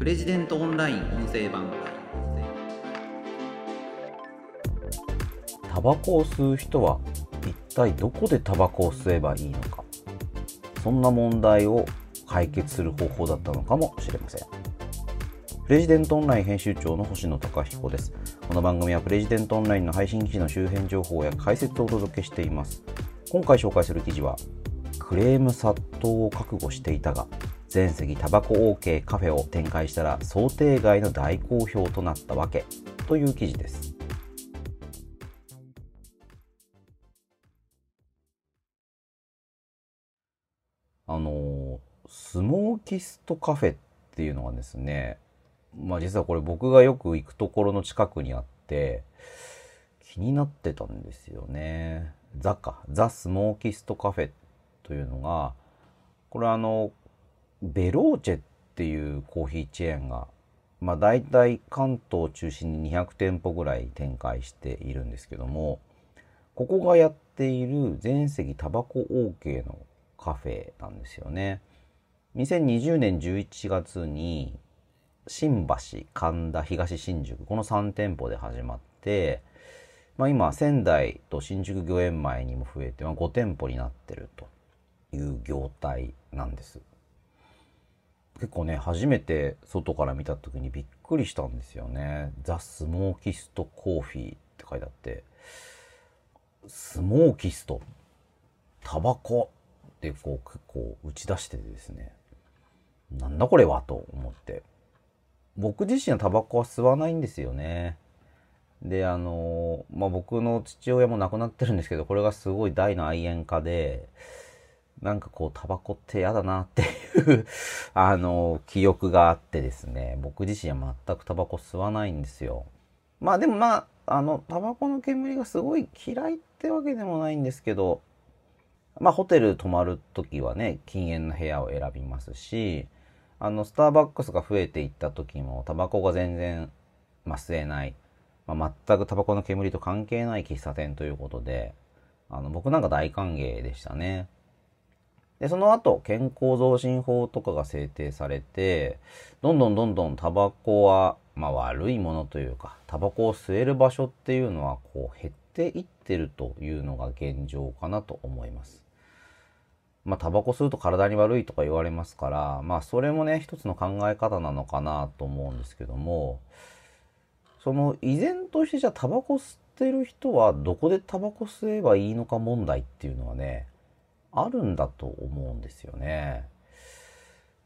プレジデントオンライン音声版タバコを吸う人は一体どこでタバコを吸えばいいのか。そんな問題を解決する方法だったのかもしれません。プレジデントオンライン編集長の星野貴彦です。この番組はプレジデントオンラインの配信記事の周辺情報や解説をお届けしています。今回紹介する記事はクレーム殺到を覚悟していたが全席タバコ OK カフェを展開したら想定外の大好評となったわけという記事ですあのスモーキストカフェっていうのがですねまあ実はこれ僕がよく行くところの近くにあって気になってたんですよね。ザか。ザ・スモーキストカフェというのがこれあのベローチェっていうコーヒーチェーンがまあ大体関東を中心に200店舗ぐらい展開しているんですけどもここがやっている全席タバコ OK のカフェなんですよね。2020年11月に新橋、神田、東新宿この3店舗で始まって、まあ、今仙台と新宿御苑前にも増えて、まあ、5店舗になってるという業態なんです。結構ね初めて外から見た時にびっくりしたんですよね。ザ・スモーキストコーヒーって書いてあってスモーキストタバコってこう結構打ち出しててですねなんだこれはと思って僕自身はタバコは吸わないんですよねであのまあ僕の父親も亡くなってるんですけどこれがすごい大の愛煙家でなんかこうタバコって嫌だなっていう あの記憶があってですね。僕自身は全くタバコ吸わないんですよ。まあでもまああのタバコの煙がすごい嫌いってわけでもないんですけどまあ、ホテル泊まる時はね、禁煙の部屋を選びますし、あの、スターバックスが増えていった時も、タバコが全然、まあ、吸えない、まあ、全くタバコの煙と関係ない喫茶店ということで、あの、僕なんか大歓迎でしたね。で、その後、健康増進法とかが制定されて、どんどんどんどんタバコは、まあ、悪いものというか、タバコを吸える場所っていうのは、こう、減っていってるというのが現状かなと思います。まあ、タバコ吸うと体に悪いとか言われますから、まあ、それもね、一つの考え方なのかなと思うんですけども、その依然としてじゃあタバコ吸ってる人はどこでタバコ吸えばいいのか問題っていうのはね、あるんだと思うんですよね。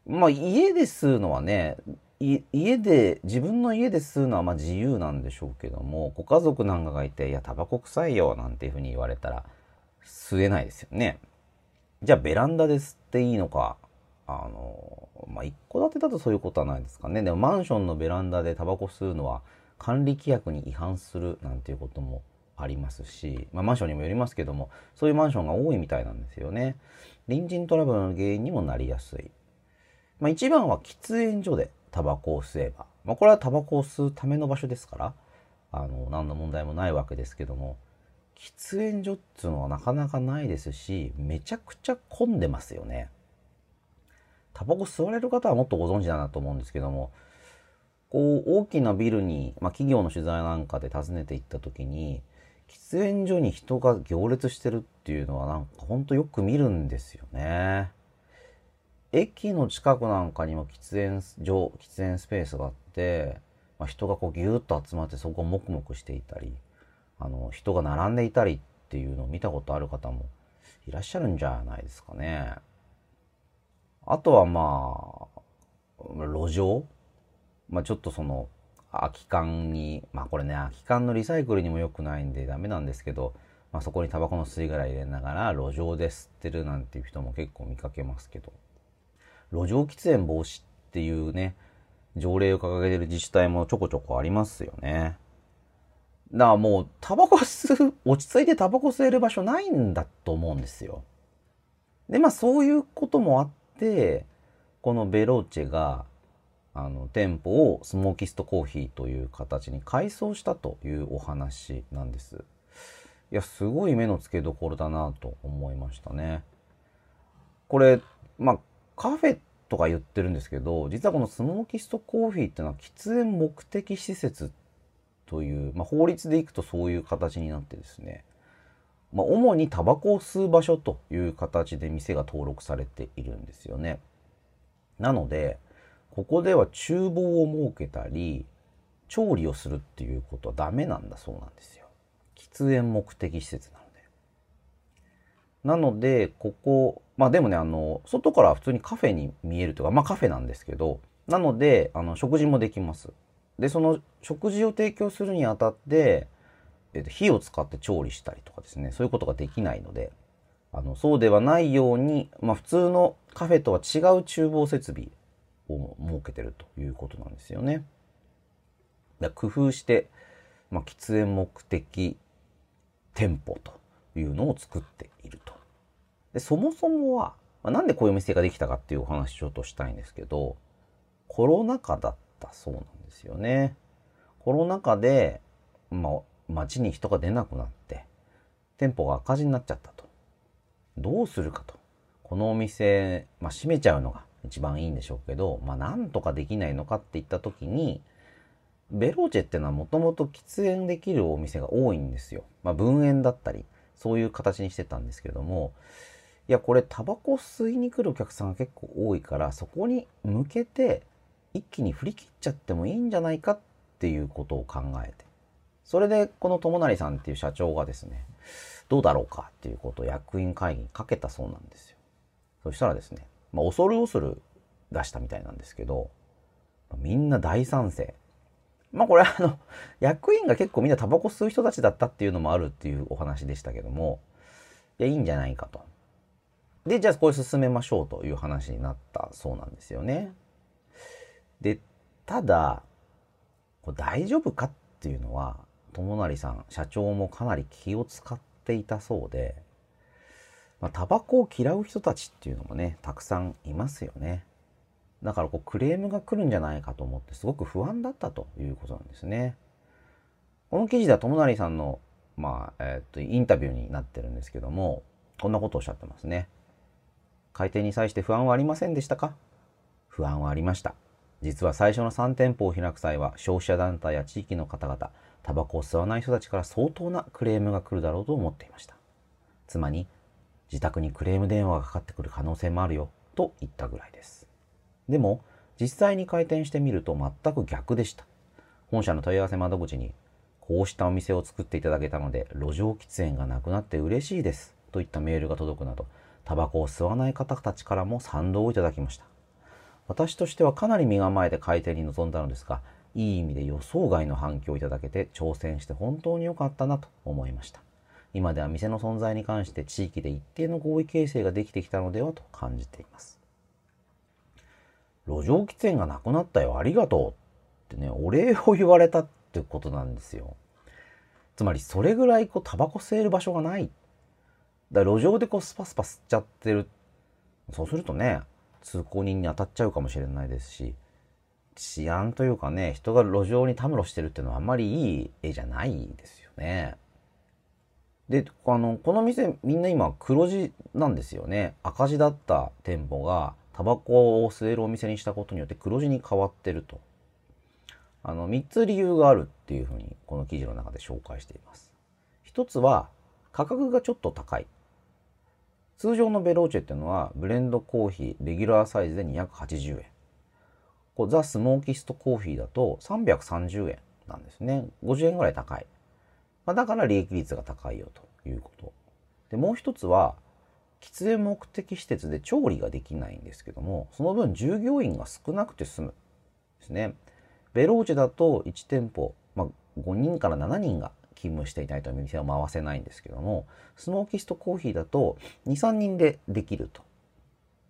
まあ、家で吸うのはね、家で、自分の家で吸うのはまあ自由なんでしょうけども、ご家族なんかがいて、いや、タバコ臭いよ、なんていうふうに言われたら、吸えないですよね。じゃあベランダで吸っていいのか。あの、まあ、一戸建てだとそういうことはないですかね。でもマンションのベランダでタバコ吸うのは管理規約に違反するなんていうこともありますし、まあ、マンションにもよりますけども、そういうマンションが多いみたいなんですよね。隣人トラブルの原因にもなりやすい。まあ、一番は喫煙所でタバコを吸えば。まあ、これはタバコを吸うための場所ですから、あの、何の問題もないわけですけども、喫煙所っつうのはなかなかないですし、めちゃくちゃ混んでますよね。タバコ吸われる方はもっとご存知だなと思うんですけども、こう、大きなビルに、まあ、企業の取材なんかで訪ねていった時に、喫煙所に人が行列してるっていうのはなんかほんとよく見るんですよね。駅の近くなんかにも喫煙所、喫煙スペースがあって、まあ、人がこうギューッと集まってそこをもくもくしていたり、あの、人が並んでいたりっていうのを見たことある方もいらっしゃるんじゃないですかね。あとはまあ、路上？まあちょっとその、空き缶に、まあこれね、空き缶のリサイクルにも良くないんでダメなんですけど、まあそこにタバコの吸い殻入れながら路上で吸ってるなんていう人も結構見かけますけど、路上喫煙防止っていうね、条例を掲げてる自治体もちょこちょこありますよね。だからもう、タバコ吸う、落ち着いてタバコ吸える場所ないんだと思うんですよ。で、まあそういうこともあって、このベローチェが、あの、店舗をスモーキストコーヒーという形に改装したというお話なんです。いや、すごい目の付けどころだなと思いましたね。これ、まあ、カフェとか言ってるんですけど、実はこのスモーキストコーヒーっていうのは喫煙目的施設という、まあ、法律でいくとそういう形になってですね、まあ、主にタバコを吸う場所という形で店が登録されているんですよね。なので、ここでは厨房を設けたり、調理をするっていうことはダメなんだそうなんですよ。喫煙目的施設なので。なので、ここ、まあでもね、あの、外から普通にカフェに見えるというか、まあカフェなんですけど、なので、あの、食事もできます。で、その食事を提供するにあたって、えっと、火を使って調理したりとかですね、そういうことができないので、あの、そうではないように、まあ普通のカフェとは違う厨房設備を設けてるということなんですよね。だ工夫して、まあ、喫煙目的店舗というのを作っていると。でそもそもは、まあ、なんでこういうお店ができたかっていうお話ちょっとしたいんですけど、コロナ禍だったそうなんですよね。コロナ禍で、まあ、街に人が出なくなって、店舗が赤字になっちゃったと。どうするかと。このお店、まあ、閉めちゃうのが一番いいんでしょうけど、まあ、なんとかできないのかって言った時に、ベローチェっていうのはもともと喫煙できるお店が多いんですよ。まあ、分煙だったり、そういう形にしてたんですけども、いや、これタバコ吸いに来るお客さんが結構多いから、そこに向けて一気に振り切っちゃってもいいんじゃないかっていうことを考えて。それで、この友成さんっていう社長がですね、どうだろうかっていうことを役員会議にかけたそうなんですよ。そしたらですね、まあ、恐る恐る出したみたいなんですけど、みんな大賛成。まあこれあの、役員が結構みんなタバコ吸う人たちだったっていうのもあるっていうお話でしたけども、いや、いいんじゃないかと。で、じゃあこれ進めましょうという話になったそうなんですよね。で、ただ、これ大丈夫かっていうのは、友成さん、社長もかなり気を使っていたそうで、まあ、タバコを嫌う人たちっていうのもね、たくさんいますよね。だからこうクレームが来るんじゃないかと思ってすごく不安だったということなんですね。この記事では友成さんの、まあ、えー、っと、インタビューになってるんですけども、こんなことをおっしゃってますね。開店に際して不安はありませんでしたか？不安はありました。実は最初の3店舗を開く際は消費者団体や地域の方々、タバコを吸わない人たちから相当なクレームが来るだろうと思っていました。妻に、自宅にクレーム電話がかかってくる可能性もあるよ、と言ったぐらいです。でも、実際に開店してみると全く逆でした。本社の問い合わせ窓口に、こうしたお店を作っていただけたので、路上喫煙がなくなって嬉しいです。といったメールが届くなど、タバコを吸わない方たちからも賛同をいただきました。私としてはかなり身構えて開店に臨んだのですが、いい意味で予想外の反響をいただけて挑戦して本当に良かったなと思いました。今では店の存在に関して地域で一定の合意形成ができてきたのではと感じています。路上喫煙がなくなったよ、ありがとうってね、お礼を言われたってことなんですよ。つまり、それぐらいこう、タバコ吸える場所がない。だから路上でこう、スパスパ吸っちゃってる。そうするとね、通行人に当たっちゃうかもしれないですし、治安というかね、人が路上にたむろしてるっていうのはあんまりいい絵じゃないですよね。で、あの、この店みんな今黒字なんですよね。赤字だった店舗がタバコを吸えるお店にしたことによって黒字に変わってると。あの、3つ理由があるっていうふうに、この記事の中で紹介しています。1つは、価格がちょっと高い。通常のベローチェっていうのは、ブレンドコーヒー、レギュラーサイズで280円。こうザ・スモーキストコーヒーだと330円なんですね。50円ぐらい高い。まあ、だから利益率が高いよということ。で、もう一つは、喫煙目的施設で調理ができないんですけども、その分従業員が少なくて済む。ですね。ベローチェだと1店舗、まあ、5人から7人が勤務していないと店を回せないんですけども、スモーキストコーヒーだと2、3人でできると。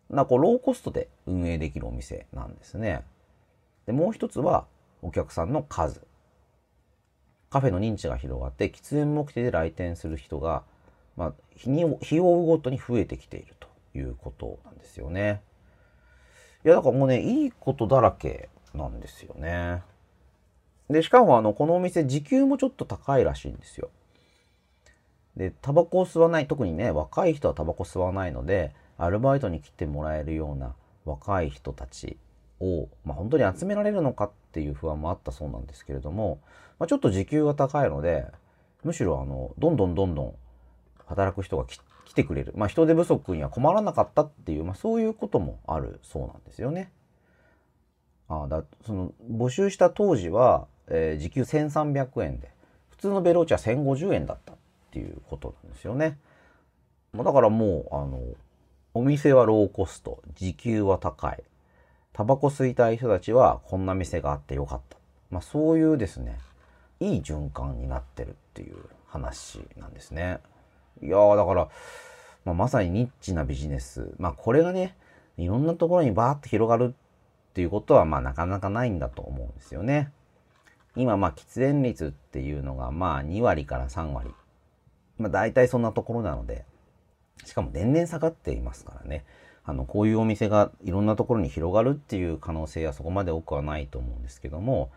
なこうローコストで運営できるお店なんですね。で、もう一つはお客さんの数。カフェの認知が広がって喫煙目的で来店する人がまあ、日に、日を追うごとに増えてきているということなんですよね。いや、だからもうね、いいことだらけなんですよね。で、しかもあの、このお店、時給もちょっと高いらしいんですよ。で、タバコを吸わない、特にね、若い人はタバコ吸わないので、アルバイトに来てもらえるような、若い人たちを、まあ、本当に集められるのかっていう不安もあったそうなんですけれども、まあ、ちょっと時給が高いので、むしろあの、どんどんどんどん働く人が来てくれる。まあ、人手不足には困らなかったっていう、まあ、そういうこともあるそうなんですよね。あだその募集した当時は、えー、時給1300円で、普通のベローチは1050円だったっていうことなんですよね。まだからもう、あの、お店はローコスト、時給は高い。タバコ吸いたい人たちはこんな店があってよかった。まあそういうですね、いい循環になってるっていう話なんですね。いやーだから、まあ、まさにニッチなビジネス。まあこれがね、いろんなところにバーッと広がるっていうことはまあなかなかないんだと思うんですよね。今まあ喫煙率っていうのがまあ2割から3割。まあ大体そんなところなので、しかも年々下がっていますからね。あの、こういうお店がいろんなところに広がるっていう可能性はそこまで多くはないと思うんですけども、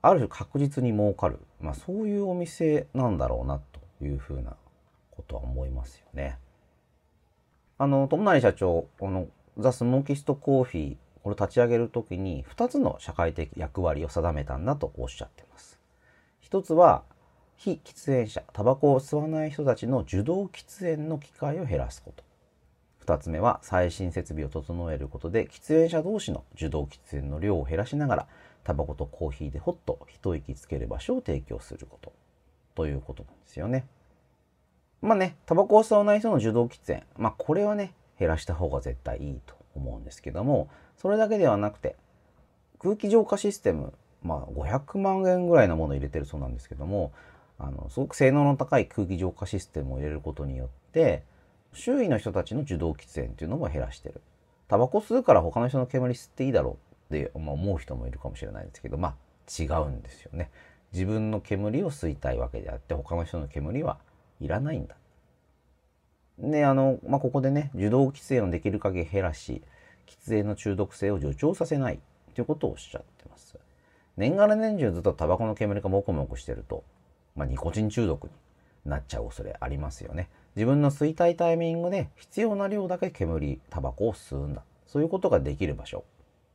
ある種確実に儲かる。まあそういうお店なんだろうなというふうなことは思いますよね。あの、友成社長、このザ・スモーキストコーヒー、これ立ち上げるときに2つの社会的役割を定めたんだとおっしゃってます。一つは、非喫煙者、タバコを吸わない人たちの受動喫煙の機会を減らすこと。2つ目は最新設備を整えることで喫煙者同士の受動喫煙の量を減らしながらタバコとコーヒーでほっと一息つける場所を提供することということなんですよね。まあね、タバコを吸わない人の受動喫煙、まあこれはね、減らした方が絶対いいと思うんですけども、それだけではなくて、空気浄化システム、まあ500万円ぐらいのものを入れてるそうなんですけども、あの、すごく性能の高い空気浄化システムを入れることによって、周囲の人たちの受動喫煙っていうのも減らしてる。タバコ吸うから他の人の煙吸っていいだろうって、思う人もいるかもしれないですけど、まあ違うんですよね。自分の煙を吸いたいわけであって、他の人の煙はいらないんだ。で、あの、まあ、ここでね、受動喫煙をできる限り減らし、喫煙の中毒性を助長させないということをおっしゃってます。年がら年中ずっとタバコの煙がモコモコしてると、まあ、ニコチン中毒になっちゃう恐れありますよね。自分の吸いたいタイミングで必要な量だけ煙、タバコを吸うんだ。そういうことができる場所。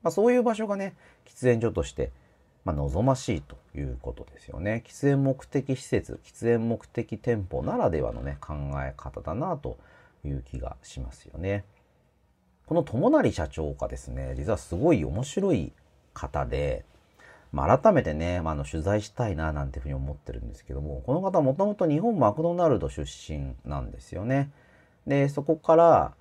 まあ、そういう場所がね、喫煙所として、まあ、望ましいということですよね。喫煙目的施設、喫煙目的店舗ならではのね、考え方だなという気がしますよね。この友成社長がですね、実はすごい面白い方で、まあ、改めてね、まあ、の取材したいななんていうふうに思ってるんですけども、この方もともと日本マクドナルド出身なんですよね。で、そこから、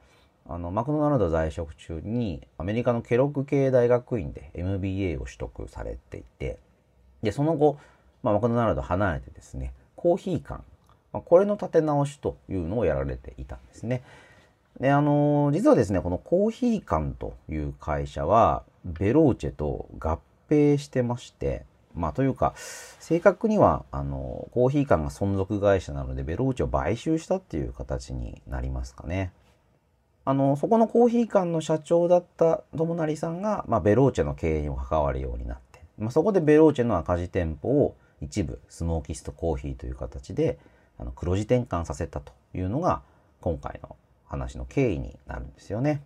あの、マクドナルド在職中にアメリカのケロッグ系大学院で MBA を取得されていて、で、その後、まあ、マクドナルド離れてですね、コーヒー館、まあ、これの立て直しというのをやられていたんですね。で、あの、実はですね、このコーヒー館という会社は、ベローチェと合併してまして、まあというか、正確には、あの、コーヒー館が存続会社なので、ベローチを買収したっていう形になりますかね。あの、そこのコーヒー館の社長だった友成さんが、まあ、ベローチェの経営にも関わるようになって、まあ、そこでベローチェの赤字店舗を一部スモーキストコーヒーという形で、あの黒字転換させたというのが、今回の話の経緯になるんですよね。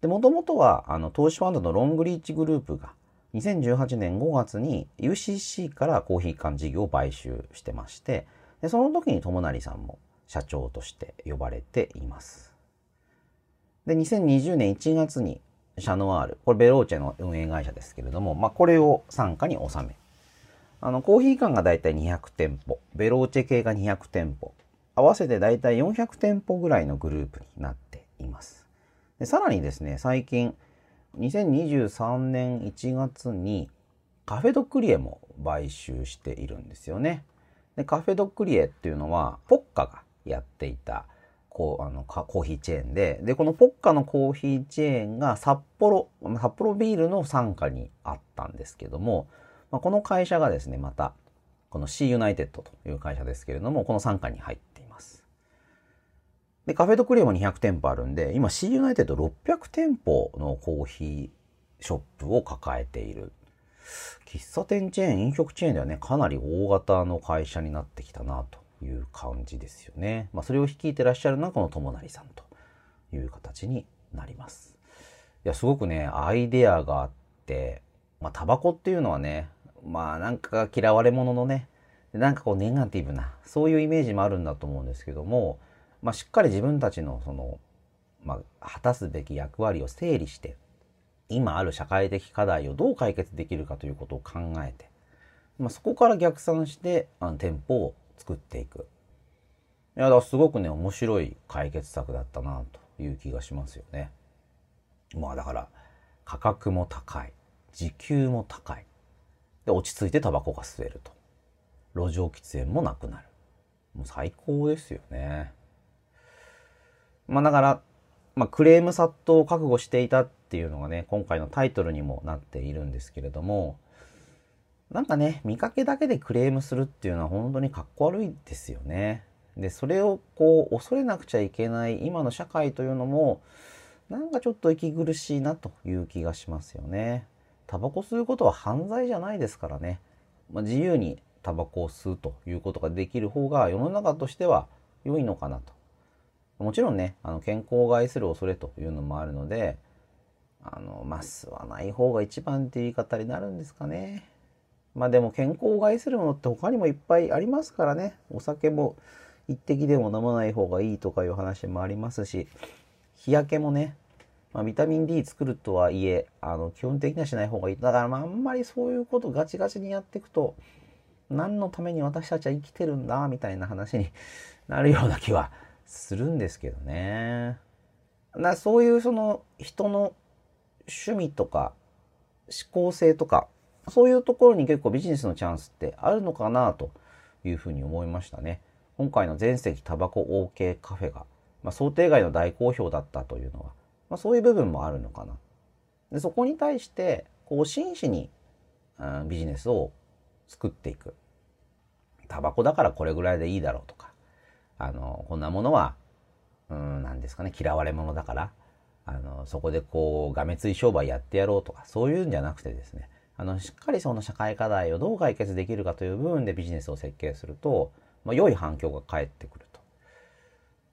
で、もともとは、あの、投資ファンドのロングリーチグループが、2018年5月に UCC からコーヒー館事業を買収してまして、でその時に友成さんも社長として呼ばれています。で、2020年1月にシャノワール、これベローチェの運営会社ですけれども、まあこれを傘下に収め、あの、コーヒー館がだいたい200店舗、ベローチェ系が200店舗、合わせてだいたい400店舗ぐらいのグループになっています。でさらにですね、最近、2023年1月にカフェドクリエも買収しているんですよね。でカフェドクリエっていうのはポッカがやっていたこうあのコーヒーチェーンででこのポッカのコーヒーチェーンが札幌札幌ビールの傘下にあったんですけども、まあ、この会社がですねまたこの C ユナイテッドという会社ですけれどもこの傘下に入って。で、カフェドクリエも200店舗あるんで、今 C ユナイテッド600店舗のコーヒーショップを抱えている。喫茶店チェーン、飲食チェーンではね、かなり大型の会社になってきたなという感じですよね。まあ、それを率いてらっしゃるのはこの友成さんという形になります。いや、すごくね、アイデアがあって、まあ、タバコっていうのはね、まあ、なんか嫌われ者のね、なんかこうネガティブな、そういうイメージもあるんだと思うんですけども、まあ、しっかり自分たちのその、まあ、果たすべき役割を整理して、今ある社会的課題をどう解決できるかということを考えて、まあ、そこから逆算してあの店舗を作っていく。いや、だすごくね、面白い解決策だったなという気がしますよね。まあだから、価格も高い。時給も高い。で、落ち着いてタバコが吸えると。路上喫煙もなくなる。もう最高ですよね。まあだから、まあ、クレーム殺到を覚悟していたっていうのがね、今回のタイトルにもなっているんですけれども、なんかね、見かけだけでクレームするっていうのは本当にかっこ悪いですよね。で、それをこう、恐れなくちゃいけない今の社会というのも、なんかちょっと息苦しいなという気がしますよね。タバコ吸うことは犯罪じゃないですからね。まあ、自由にタバコを吸うということができる方が世の中としては良いのかなと。もちろんね、あの健康を害する恐れというのもあるので、あの、まあ、吸わない方が一番って言い方になるんですかね。まあでも健康を害するものって他にもいっぱいありますからね。お酒も一滴でも飲まない方がいいとかいう話もありますし、日焼けもね、まあ、ビタミン D 作るとはいえ、あの、基本的にはしない方がいい。だから、まあ、あんまりそういうことガチガチにやっていくと、何のために私たちは生きてるんだ、みたいな話になるような気はするんですけどね。だそういうその人の趣味とか思考性とか、そういうところに結構ビジネスのチャンスってあるのかなというふうに思いましたね。今回の全席タバコ OK カフェが、まあ、想定外の大好評だったというのは、まあ、そういう部分もあるのかな。でそこに対して、こう、真摯に、うん、ビジネスを作っていく。タバコだからこれぐらいでいいだろうとか、あの、こんなものは、うん、なんですかね、嫌われ者だから、あの、そこでこう、がめつい商売やってやろうとか、そういうんじゃなくてですね、あの、しっかりその社会課題をどう解決できるかという部分でビジネスを設計すると、まあ、良い反響が返ってくると。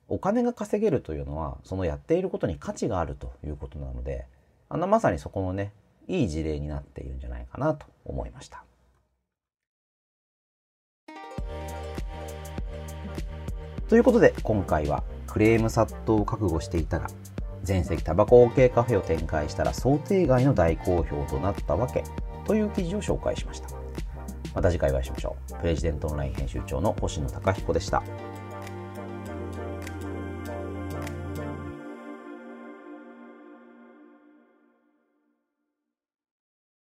お金が稼げるというのは、そのやっていることに価値があるということなので、あのまさにそこのね、いい事例になっているんじゃないかなと思いました。ということで、今回はクレーム殺到を覚悟していたが、全席タバコ OK カフェを展開したら想定外の大好評となったわけという記事を紹介しました。また次回お会いしましょう。プレジデントオンライン編集長の星野貴彦でした。